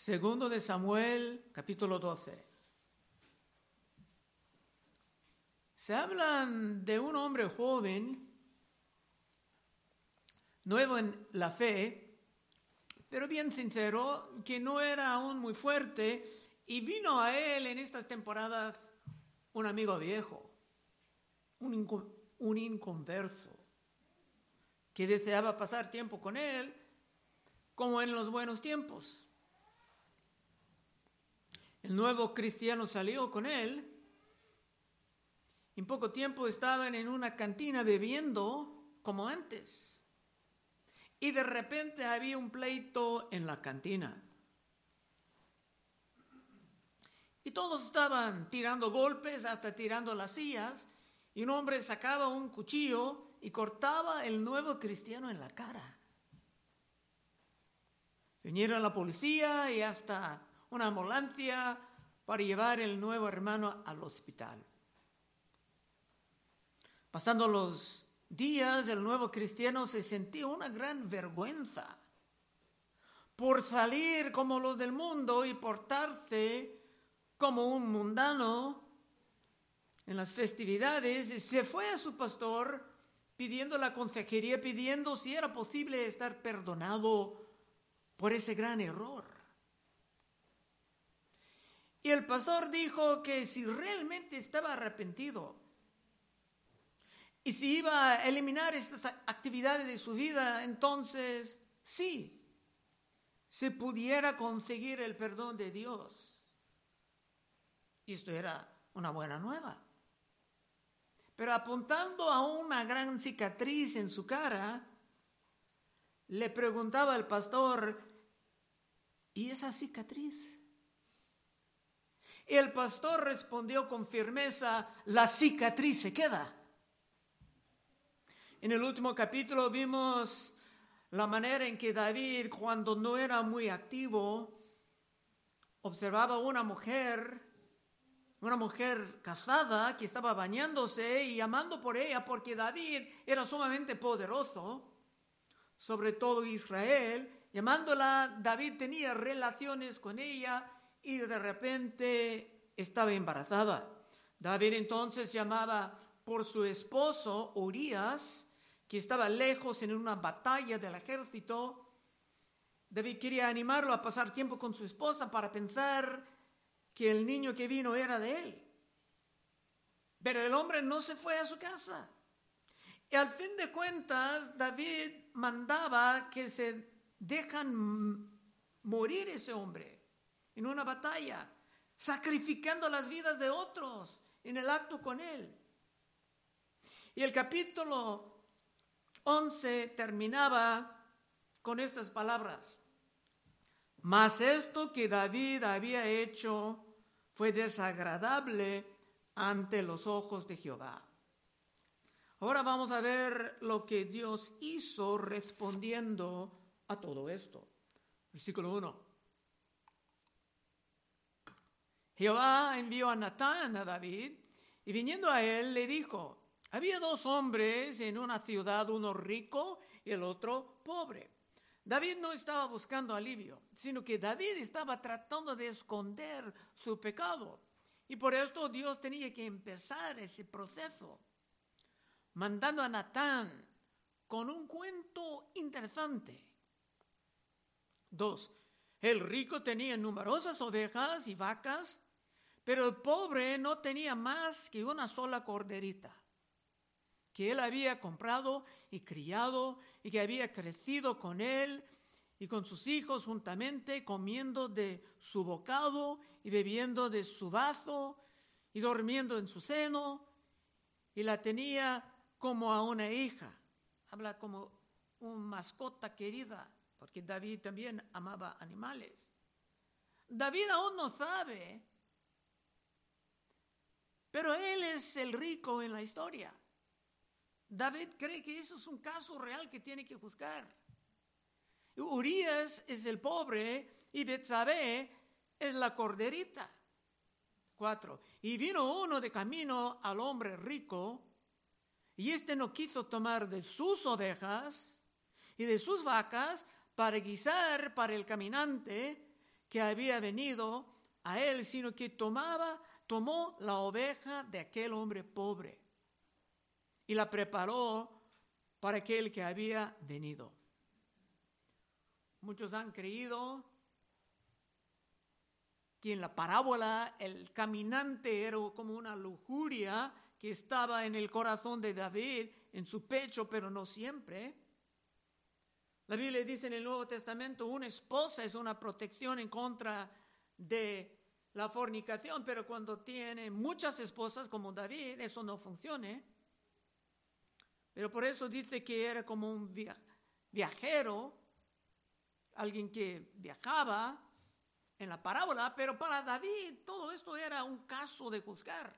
Segundo de Samuel, capítulo 12. Se hablan de un hombre joven, nuevo en la fe, pero bien sincero, que no era aún muy fuerte, y vino a él en estas temporadas un amigo viejo, un, un inconverso, que deseaba pasar tiempo con él, como en los buenos tiempos. El nuevo cristiano salió con él. En poco tiempo estaban en una cantina bebiendo como antes. Y de repente había un pleito en la cantina. Y todos estaban tirando golpes, hasta tirando las sillas. Y un hombre sacaba un cuchillo y cortaba el nuevo cristiano en la cara. Vinieron la policía y hasta una ambulancia para llevar el nuevo hermano al hospital. Pasando los días, el nuevo cristiano se sentía una gran vergüenza por salir como los del mundo y portarse como un mundano en las festividades. Se fue a su pastor pidiendo la consejería, pidiendo si era posible estar perdonado por ese gran error. Y el pastor dijo que si realmente estaba arrepentido y si iba a eliminar estas actividades de su vida, entonces sí, se pudiera conseguir el perdón de Dios. Y esto era una buena nueva. Pero apuntando a una gran cicatriz en su cara, le preguntaba al pastor, ¿y esa cicatriz? Y el pastor respondió con firmeza, la cicatriz se queda. En el último capítulo vimos la manera en que David, cuando no era muy activo, observaba una mujer, una mujer casada que estaba bañándose y llamando por ella porque David era sumamente poderoso, sobre todo Israel. Llamándola, David tenía relaciones con ella y de repente estaba embarazada. David entonces llamaba por su esposo Urias, que estaba lejos en una batalla del ejército. David quería animarlo a pasar tiempo con su esposa para pensar que el niño que vino era de él. Pero el hombre no se fue a su casa. Y al fin de cuentas, David mandaba que se dejan morir ese hombre en una batalla, sacrificando las vidas de otros en el acto con Él. Y el capítulo 11 terminaba con estas palabras. Mas esto que David había hecho fue desagradable ante los ojos de Jehová. Ahora vamos a ver lo que Dios hizo respondiendo a todo esto. Versículo 1. Jehová envió a Natán a David y viniendo a él le dijo, había dos hombres en una ciudad, uno rico y el otro pobre. David no estaba buscando alivio, sino que David estaba tratando de esconder su pecado. Y por esto Dios tenía que empezar ese proceso, mandando a Natán con un cuento interesante. Dos, el rico tenía numerosas ovejas y vacas pero el pobre no tenía más que una sola corderita que él había comprado y criado y que había crecido con él y con sus hijos juntamente, comiendo de su bocado y bebiendo de su vaso y durmiendo en su seno, y la tenía como a una hija. Habla como una mascota querida, porque David también amaba animales. David aún no sabe pero él es el rico en la historia. David cree que eso es un caso real que tiene que juzgar. Urias es el pobre y Betsabé es la corderita. Cuatro. Y vino uno de camino al hombre rico y éste no quiso tomar de sus ovejas y de sus vacas para guisar para el caminante que había venido a él, sino que tomaba, tomó la oveja de aquel hombre pobre y la preparó para aquel que había venido. Muchos han creído que en la parábola el caminante era como una lujuria que estaba en el corazón de David, en su pecho, pero no siempre. La Biblia dice en el Nuevo Testamento, una esposa es una protección en contra de la fornicación, pero cuando tiene muchas esposas como David, eso no funciona. Pero por eso dice que era como un viajero, alguien que viajaba en la parábola, pero para David todo esto era un caso de juzgar.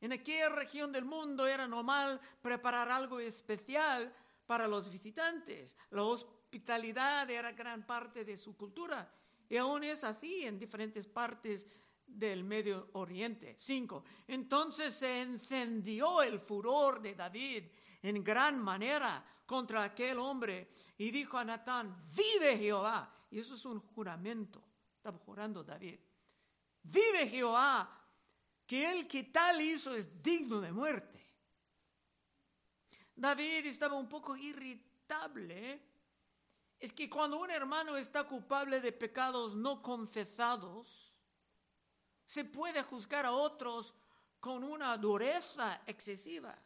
En aquella región del mundo era normal preparar algo especial para los visitantes. La hospitalidad era gran parte de su cultura y aún es así en diferentes partes del Medio Oriente. Cinco. Entonces se encendió el furor de David en gran manera contra aquel hombre y dijo a Natán, vive Jehová. Y eso es un juramento. Estaba jurando David. Vive Jehová que el que tal hizo es digno de muerte. David estaba un poco irritable. Es que cuando un hermano está culpable de pecados no confesados, se puede juzgar a otros con una dureza excesiva.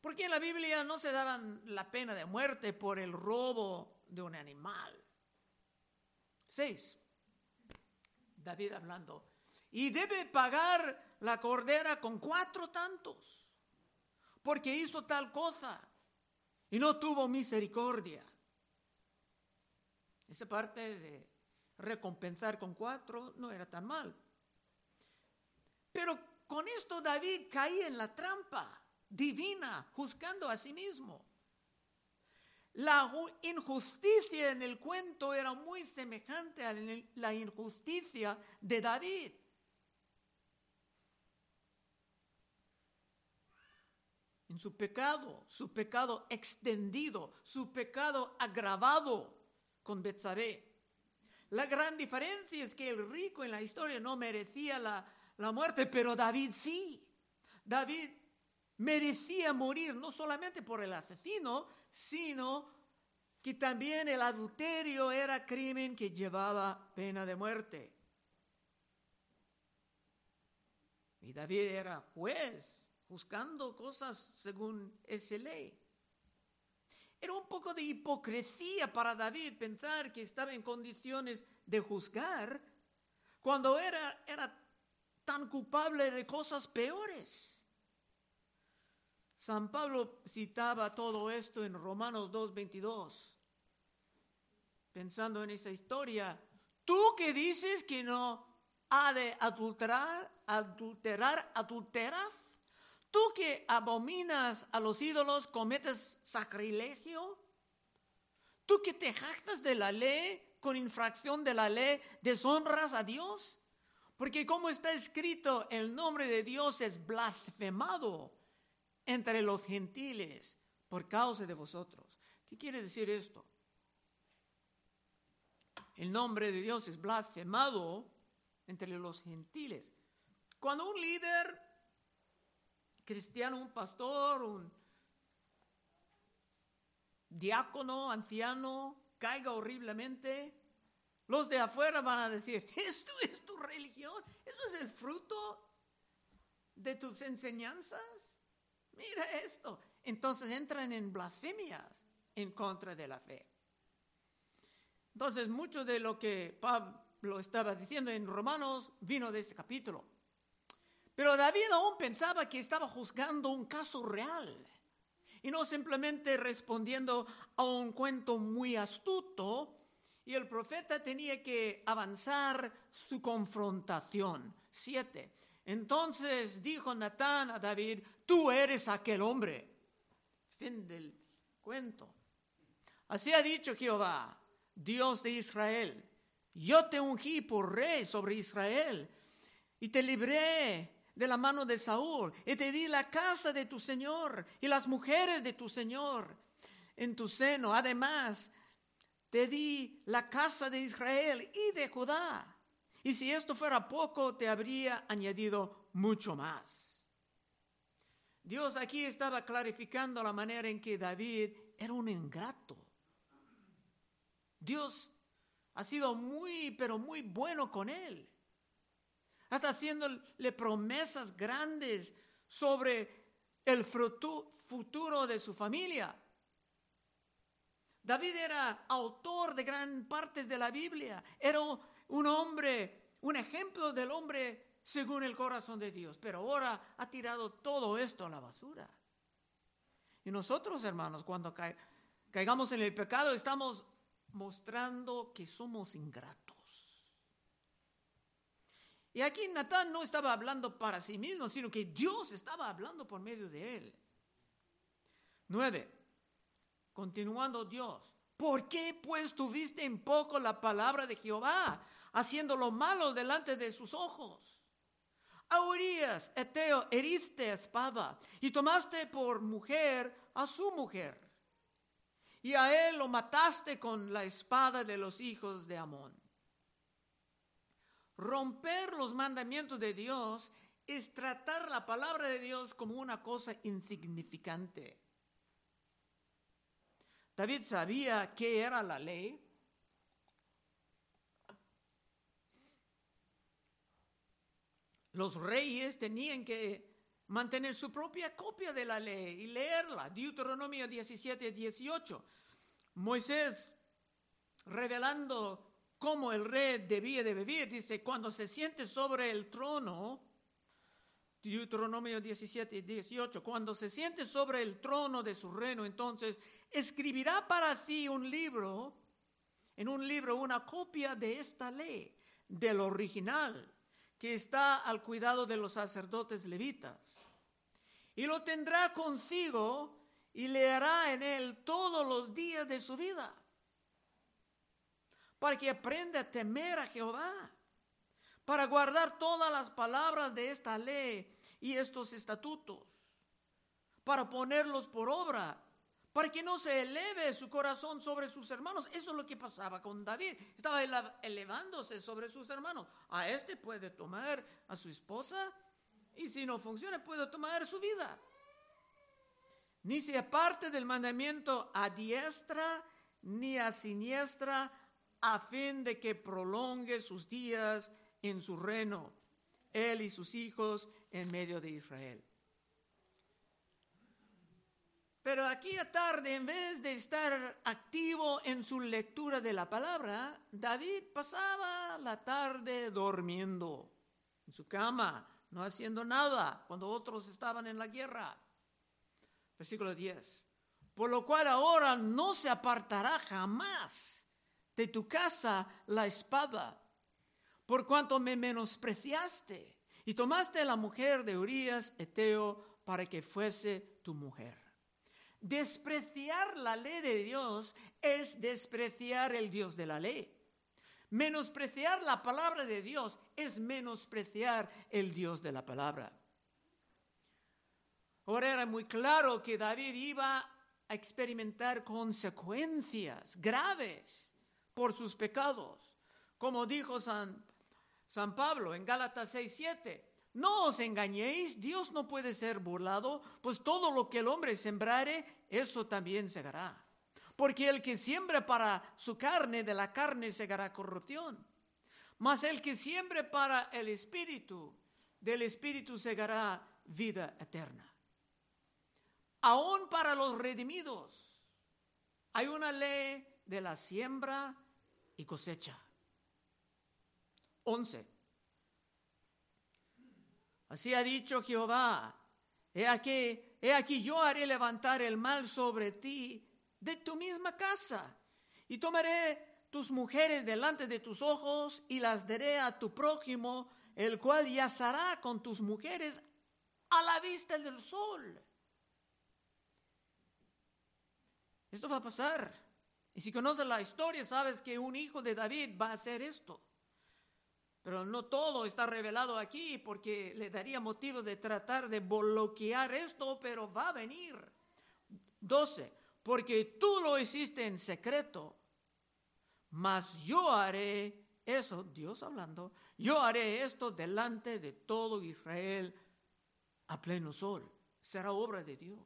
Porque en la Biblia no se daban la pena de muerte por el robo de un animal. Seis. David hablando, y debe pagar la cordera con cuatro tantos, porque hizo tal cosa y no tuvo misericordia. Esa parte de recompensar con cuatro no era tan mal. Pero con esto David caía en la trampa divina, juzgando a sí mismo. La injusticia en el cuento era muy semejante a la injusticia de David. En su pecado, su pecado extendido, su pecado agravado con Betsabé. La gran diferencia es que el rico en la historia no merecía la, la muerte, pero David sí. David merecía morir no solamente por el asesino, sino que también el adulterio era crimen que llevaba pena de muerte. Y David era juez, buscando cosas según esa ley. Era un poco de hipocresía para David pensar que estaba en condiciones de juzgar cuando era, era tan culpable de cosas peores. San Pablo citaba todo esto en Romanos 2.22, pensando en esa historia. Tú que dices que no ha de adulterar, adulterar, adulteras. Tú que abominas a los ídolos, cometes sacrilegio. Tú que te jactas de la ley, con infracción de la ley, deshonras a Dios. Porque como está escrito, el nombre de Dios es blasfemado entre los gentiles por causa de vosotros. ¿Qué quiere decir esto? El nombre de Dios es blasfemado entre los gentiles. Cuando un líder cristiano, un pastor, un diácono, anciano, caiga horriblemente, los de afuera van a decir, ¿esto es tu religión? ¿Eso es el fruto de tus enseñanzas? mira esto. Entonces entran en blasfemias en contra de la fe. Entonces, mucho de lo que Pablo estaba diciendo en Romanos vino de este capítulo. Pero David aún pensaba que estaba juzgando un caso real y no simplemente respondiendo a un cuento muy astuto. Y el profeta tenía que avanzar su confrontación. Siete. Entonces dijo Natán a David, tú eres aquel hombre. Fin del cuento. Así ha dicho Jehová, Dios de Israel, yo te ungí por rey sobre Israel y te libré de la mano de Saúl y te di la casa de tu Señor y las mujeres de tu Señor en tu seno. Además, te di la casa de Israel y de Judá. Y si esto fuera poco, te habría añadido mucho más. Dios aquí estaba clarificando la manera en que David era un ingrato. Dios ha sido muy, pero muy bueno con él. Hasta haciéndole promesas grandes sobre el futuro de su familia. David era autor de gran partes de la Biblia. Era un hombre, un ejemplo del hombre según el corazón de Dios. Pero ahora ha tirado todo esto a la basura. Y nosotros, hermanos, cuando caigamos en el pecado, estamos mostrando que somos ingratos. Y aquí Natán no estaba hablando para sí mismo, sino que Dios estaba hablando por medio de él. Nueve. Continuando Dios. ¿Por qué pues tuviste en poco la palabra de Jehová, haciendo lo malo delante de sus ojos? A Urias, Eteo, heriste espada y tomaste por mujer a su mujer. Y a él lo mataste con la espada de los hijos de Amón. Romper los mandamientos de Dios es tratar la palabra de Dios como una cosa insignificante. David sabía qué era la ley. Los reyes tenían que mantener su propia copia de la ley y leerla. Deuteronomio 17, 18. Moisés revelando cómo el rey debía de vivir. Dice, cuando se siente sobre el trono, Deuteronomio 17 18, cuando se siente sobre el trono de su reino, entonces escribirá para ti un libro, en un libro una copia de esta ley, del original, que está al cuidado de los sacerdotes levitas. Y lo tendrá consigo y leerá en él todos los días de su vida para que aprenda a temer a Jehová, para guardar todas las palabras de esta ley y estos estatutos, para ponerlos por obra, para que no se eleve su corazón sobre sus hermanos. Eso es lo que pasaba con David. Estaba elevándose sobre sus hermanos. A este puede tomar a su esposa y si no funciona puede tomar su vida. Ni se aparte del mandamiento a diestra ni a siniestra a fin de que prolongue sus días en su reino, él y sus hijos en medio de Israel. Pero aquí a tarde, en vez de estar activo en su lectura de la palabra, David pasaba la tarde durmiendo en su cama, no haciendo nada, cuando otros estaban en la guerra. Versículo 10. Por lo cual ahora no se apartará jamás de tu casa la espada, por cuanto me menospreciaste y tomaste la mujer de Urias, Eteo, para que fuese tu mujer. Despreciar la ley de Dios es despreciar el Dios de la ley. Menospreciar la palabra de Dios es menospreciar el Dios de la palabra. Ahora era muy claro que David iba a experimentar consecuencias graves por sus pecados. Como dijo San, San Pablo en Gálatas 6:7. No os engañéis, Dios no puede ser burlado, pues todo lo que el hombre sembrare, eso también segará. Porque el que siembra para su carne, de la carne segará corrupción. Mas el que siembre para el espíritu, del espíritu segará vida eterna. Aún para los redimidos hay una ley de la siembra y cosecha. 11. Así ha dicho Jehová, he aquí, he aquí yo haré levantar el mal sobre ti de tu misma casa, y tomaré tus mujeres delante de tus ojos y las daré a tu prójimo, el cual yazará con tus mujeres a la vista del sol. Esto va a pasar. Y si conoces la historia, sabes que un hijo de David va a hacer esto. Pero no todo está revelado aquí porque le daría motivos de tratar de bloquear esto, pero va a venir. 12. Porque tú lo hiciste en secreto mas yo haré eso, Dios hablando, yo haré esto delante de todo Israel a pleno sol. Será obra de Dios.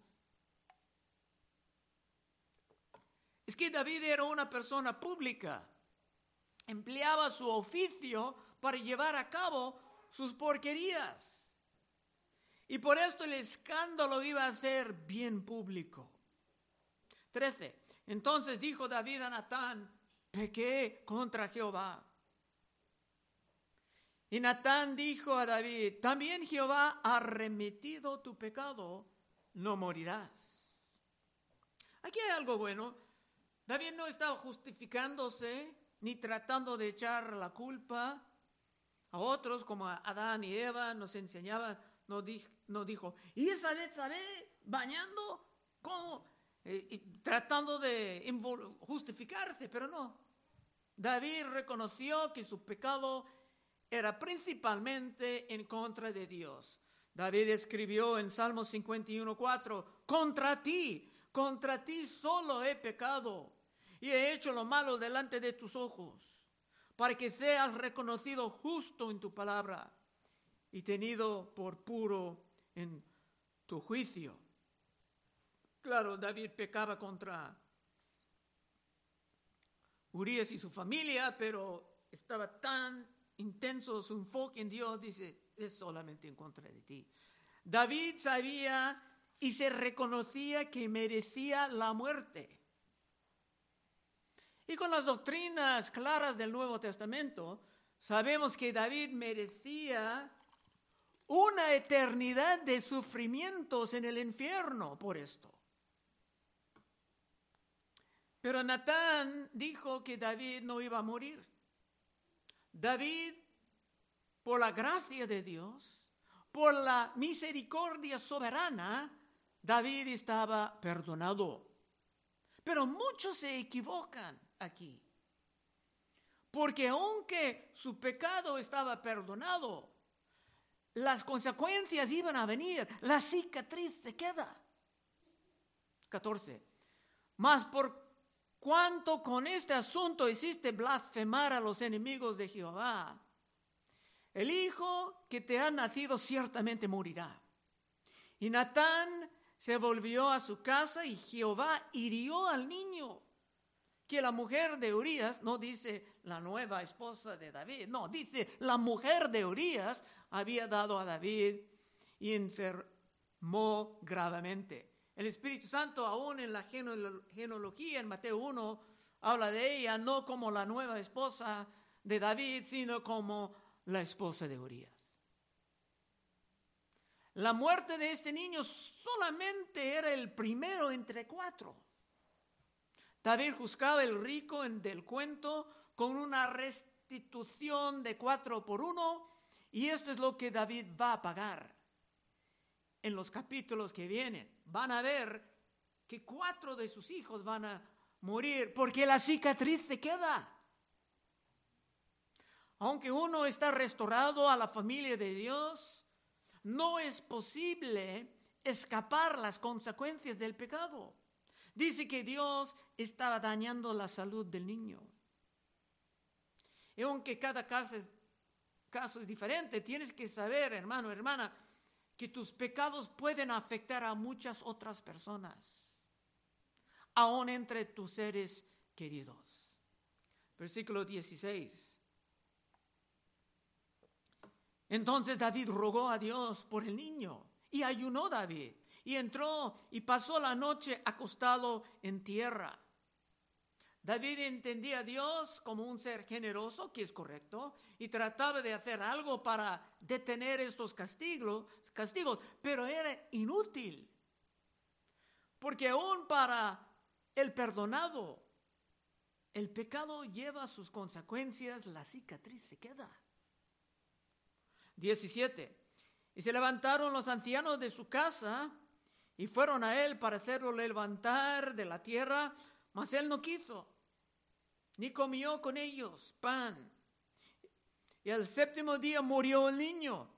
Es que David era una persona pública. Empleaba su oficio para llevar a cabo sus porquerías. Y por esto el escándalo iba a ser bien público. 13. Entonces dijo David a Natán, pequé contra Jehová. Y Natán dijo a David, también Jehová ha remitido tu pecado, no morirás. Aquí hay algo bueno. David no estaba justificándose ni tratando de echar la culpa a otros como a Adán y Eva nos enseñaban, nos, dijo, y esa vez, ¿sabe? Bañando, ¿cómo? Eh, tratando de justificarse, pero no. David reconoció que su pecado era principalmente en contra de Dios. David escribió en Salmo 51.4, contra ti, contra ti solo he pecado y he hecho lo malo delante de tus ojos, para que seas reconocido justo en tu palabra y tenido por puro en tu juicio. Claro, David pecaba contra Urias y su familia, pero estaba tan intenso su enfoque en Dios, dice, es solamente en contra de ti. David sabía y se reconocía que merecía la muerte. Y con las doctrinas claras del Nuevo Testamento, sabemos que David merecía una eternidad de sufrimientos en el infierno por esto. Pero Natán dijo que David no iba a morir. David, por la gracia de Dios, por la misericordia soberana, David estaba perdonado. Pero muchos se equivocan aquí. Porque aunque su pecado estaba perdonado, las consecuencias iban a venir, la cicatriz se queda. 14. Mas por cuanto con este asunto hiciste blasfemar a los enemigos de Jehová, el hijo que te ha nacido ciertamente morirá. Y Natán se volvió a su casa y Jehová hirió al niño. Que la mujer de Urias, no dice la nueva esposa de David, no, dice la mujer de Urias había dado a David y enfermó gravemente. El Espíritu Santo, aún en la genealogía, en Mateo 1, habla de ella no como la nueva esposa de David, sino como la esposa de Urias. La muerte de este niño solamente era el primero entre cuatro. David juzgaba el rico del cuento con una restitución de cuatro por uno, y esto es lo que David va a pagar en los capítulos que vienen. Van a ver que cuatro de sus hijos van a morir porque la cicatriz se queda. Aunque uno está restaurado a la familia de Dios, no es posible escapar las consecuencias del pecado. Dice que Dios estaba dañando la salud del niño. Y aunque cada caso es, diferente, tienes que saber, hermano, hermana, que tus pecados pueden afectar a muchas otras personas, aún entre tus seres queridos. Versículo 16. Entonces David rogó a Dios por el niño y ayunó David y entró y pasó la noche acostado en tierra. David entendía a Dios como un ser generoso, que es correcto, y trataba de hacer algo para detener estos castigos, castigos, pero era inútil. Porque aún para el perdonado, el pecado lleva sus consecuencias, la cicatriz se queda. 17. Y se levantaron los ancianos de su casa y fueron a él para hacerlo levantar de la tierra, mas él no quiso ni comió con ellos pan. Y al séptimo día murió el niño.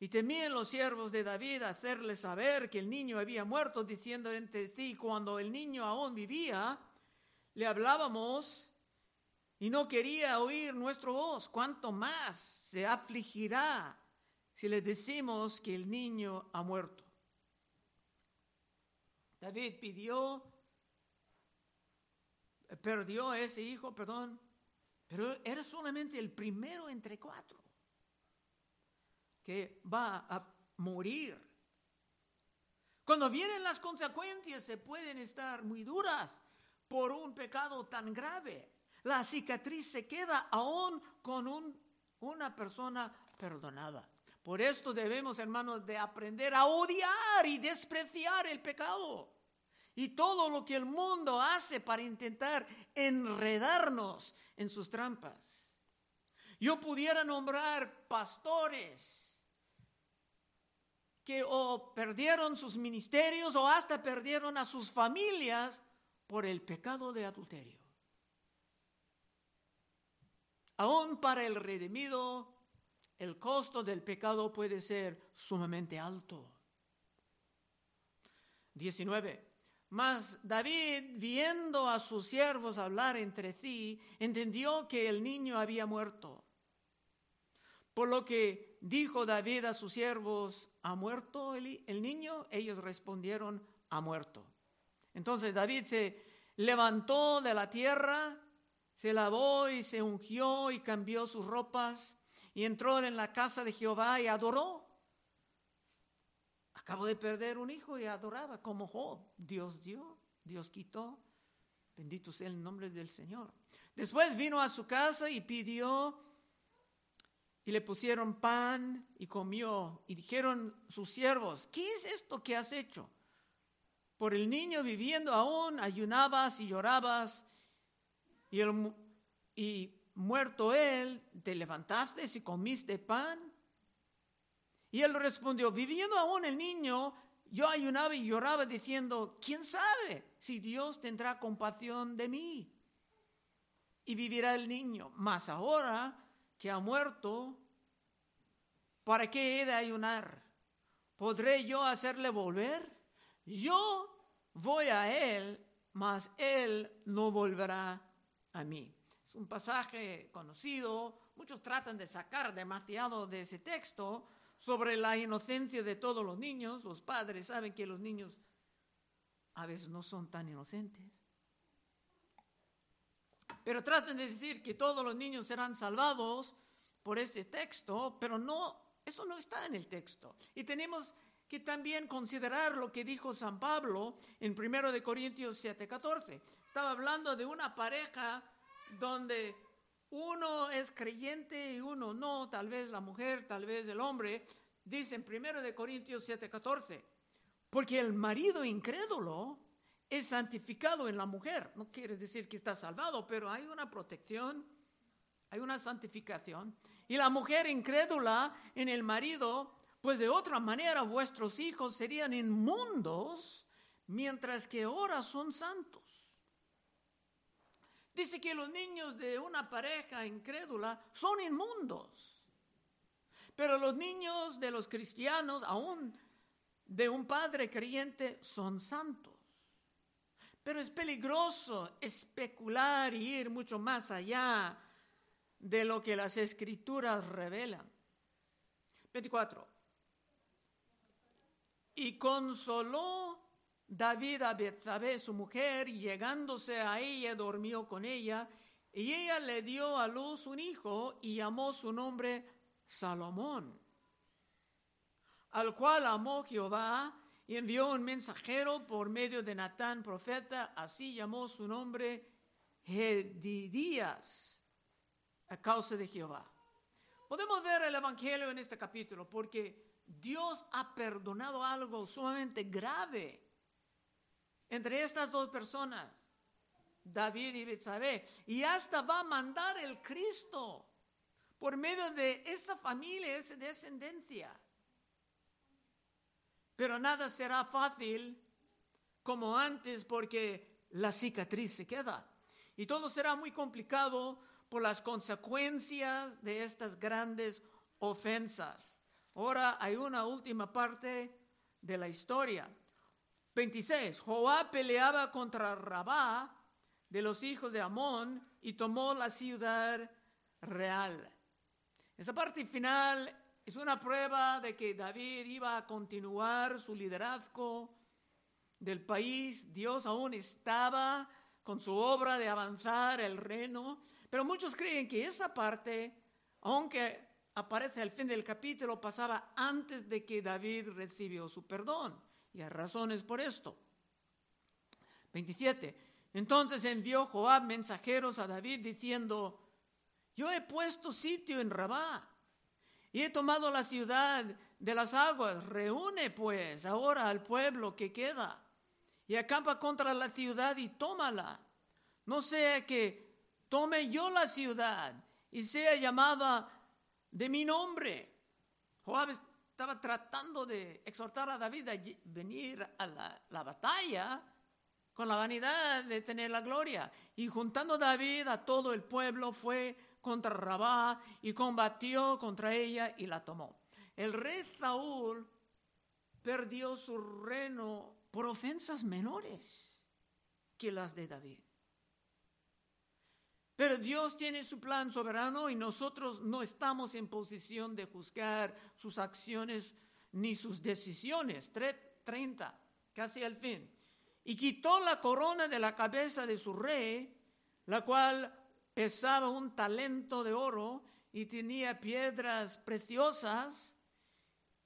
Y temían los siervos de David hacerle saber que el niño había muerto, diciendo entre sí, cuando el niño aún vivía, le hablábamos y no quería oír nuestra voz. ¿Cuánto más se afligirá si le decimos que el niño ha muerto? David pidió, perdió a ese hijo, perdón, pero era solamente el primero entre cuatro que va a morir. Cuando vienen las consecuencias se pueden estar muy duras por un pecado tan grave. La cicatriz se queda aún con una persona perdonada. Por esto debemos, hermanos, de aprender a odiar y despreciar el pecado. Y todo lo que el mundo hace para intentar enredarnos en sus trampas. Yo pudiera nombrar pastores que o perdieron sus ministerios o hasta perdieron a sus familias por el pecado de adulterio. Aún para el redimido, el costo del pecado puede ser sumamente alto. 19. Mas David, viendo a sus siervos hablar entre sí, entendió que el niño había muerto. Por lo que dijo David a sus siervos, ¿ha muerto el, niño? Ellos respondieron, ha muerto. Entonces David se levantó de la tierra, se lavó y se ungió y cambió sus ropas y entró en la casa de Jehová y adoró. Acabo de perder un hijo y adoraba como Job. Dios dio, Dios quitó. Bendito sea el nombre del Señor. Después vino a su casa y pidió y le pusieron pan y comió. Y dijeron sus siervos, ¿qué es esto que has hecho? Por el niño viviendo aún, ayunabas y llorabas. Y, y muerto él, te levantaste y comiste pan. Y él respondió, viviendo aún el niño, yo ayunaba y lloraba diciendo, ¿quién sabe si Dios tendrá compasión de mí? Y vivirá el niño. Mas ahora que ha muerto, ¿para qué he de ayunar? ¿Podré yo hacerle volver? Yo voy a él, mas él no volverá a mí. Es un pasaje conocido, muchos tratan de sacar demasiado de ese texto sobre la inocencia de todos los niños. Los padres saben que los niños a veces no son tan inocentes. Pero tratan de decir que todos los niños serán salvados por este texto, pero no, eso no está en el texto. Y tenemos que también considerar lo que dijo San Pablo en 1 de Corintios 7:14. Estaba hablando de una pareja donde uno es creyente y uno no, tal vez la mujer, tal vez el hombre. Dice en 1 de Corintios 7:14, porque el marido incrédulo es santificado en la mujer. No quiere decir que está salvado, pero hay una protección, hay una santificación. Y la mujer incrédula en el marido, pues de otra manera vuestros hijos serían inmundos, mientras que ahora son santos. Dice que los niños de una pareja incrédula son inmundos. Pero los niños de los cristianos, aún de un padre creyente, son santos. Pero es peligroso especular y ir mucho más allá de lo que las escrituras revelan. 24. Y consoló David a Betsabé, su mujer, llegándose a ella, durmió con ella, y ella le dio a luz un hijo y llamó su nombre Salomón, al cual amó Jehová y envió un mensajero por medio de Natán, profeta, así llamó su nombre Gedidías a causa de Jehová. Podemos ver el Evangelio en este capítulo porque Dios ha perdonado algo sumamente grave entre estas dos personas, David y Betsabé, y hasta va a mandar el Cristo por medio de esa familia, esa descendencia. Pero nada será fácil como antes porque la cicatriz se queda. Y todo será muy complicado por las consecuencias de estas grandes ofensas. Ahora hay una última parte de la historia. 26. Joab peleaba contra Rabá, de los hijos de Amón y tomó la ciudad real. Esa parte final es una prueba de que David iba a continuar su liderazgo del país. Dios aún estaba con su obra de avanzar el reino, pero muchos creen que esa parte, aunque aparece al fin del capítulo, pasaba antes de que David recibió su perdón. Y hay razones por esto. 27. Entonces envió Joab mensajeros a David diciendo, yo he puesto sitio en Rabá y he tomado la ciudad de las aguas. Reúne pues ahora al pueblo que queda y acampa contra la ciudad y tómala. No sea que tome yo la ciudad y sea llamada de mi nombre. Joab estaba tratando de exhortar a David a venir a la, la batalla con la vanidad de tener la gloria. Y juntando David a todo el pueblo fue contra Rabá y combatió contra ella y la tomó. El rey Saúl perdió su reino por ofensas menores que las de David. Pero Dios tiene su plan soberano y nosotros no estamos en posición de juzgar sus acciones ni sus decisiones. 30, casi al fin y quitó la corona de la cabeza de su rey, la cual pesaba un talento de oro y tenía piedras preciosas,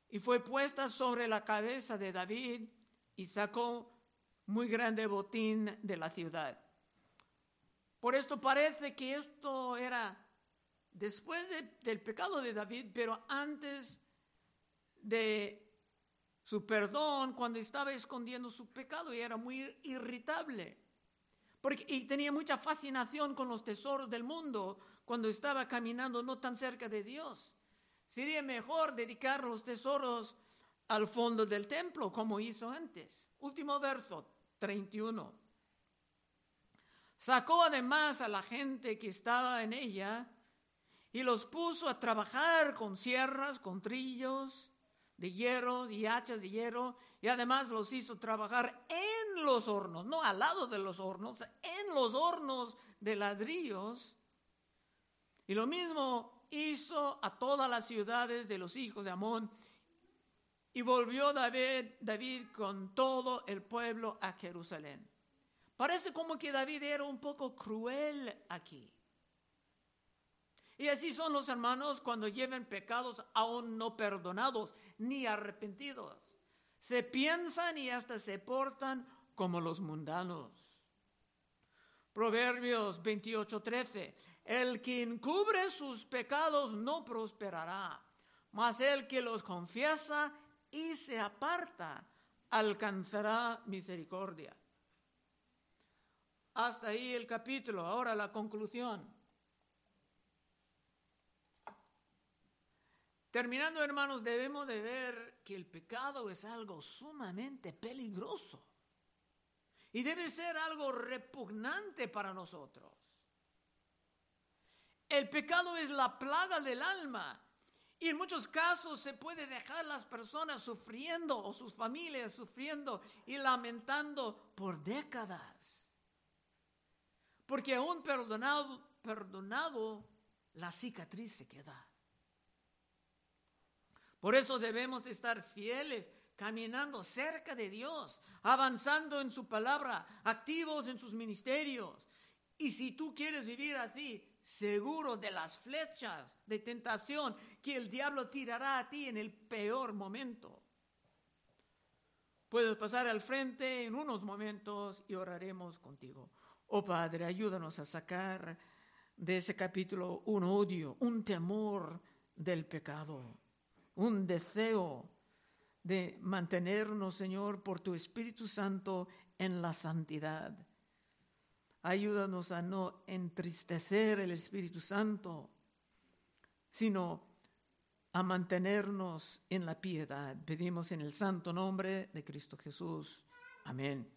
y fue puesta sobre la cabeza de David y sacó muy grande botín de la ciudad. Por esto parece que esto era después del pecado de David, pero antes de su perdón cuando estaba escondiendo su pecado y era muy irritable. Porque, y tenía mucha fascinación con los tesoros del mundo cuando estaba caminando no tan cerca de Dios. Sería mejor dedicar los tesoros al fondo del templo como hizo antes. Último verso, 31. Sacó además a la gente que estaba en ella y los puso a trabajar con sierras, con trillos, de hierro y hachas de hierro y además los hizo trabajar en los hornos, no al lado de los hornos, en los hornos de ladrillos. Y lo mismo hizo a todas las ciudades de los hijos de Amón. Y volvió David, David con todo el pueblo a Jerusalén. Parece como que David era un poco cruel aquí. Y así son los hermanos cuando lleven pecados aún no perdonados ni arrepentidos. Se piensan y hasta se portan como los mundanos. Proverbios 28:13. El que encubre sus pecados no prosperará, mas el que los confiesa y se aparta alcanzará misericordia. Hasta ahí el capítulo. Ahora la conclusión. Terminando, hermanos, debemos de ver que el pecado es algo sumamente peligroso y debe ser algo repugnante para nosotros. El pecado es la plaga del alma y en muchos casos se puede dejar las personas sufriendo o sus familias sufriendo y lamentando por décadas. Porque aún perdonado, perdonado, la cicatriz se queda. Por eso debemos de estar fieles, caminando cerca de Dios, avanzando en su palabra, activos en sus ministerios. Y si tú quieres vivir así, seguro de las flechas de tentación que el diablo tirará a ti en el peor momento. Puedes pasar al frente en unos momentos y oraremos contigo. Oh Padre, ayúdanos a sacar de ese capítulo un odio, un temor del pecado un deseo de mantenernos, Señor, por tu Espíritu Santo en la santidad. Ayúdanos a no entristecer el Espíritu Santo, sino a mantenernos en la piedad. Pedimos en el santo nombre de Cristo Jesús. Amén.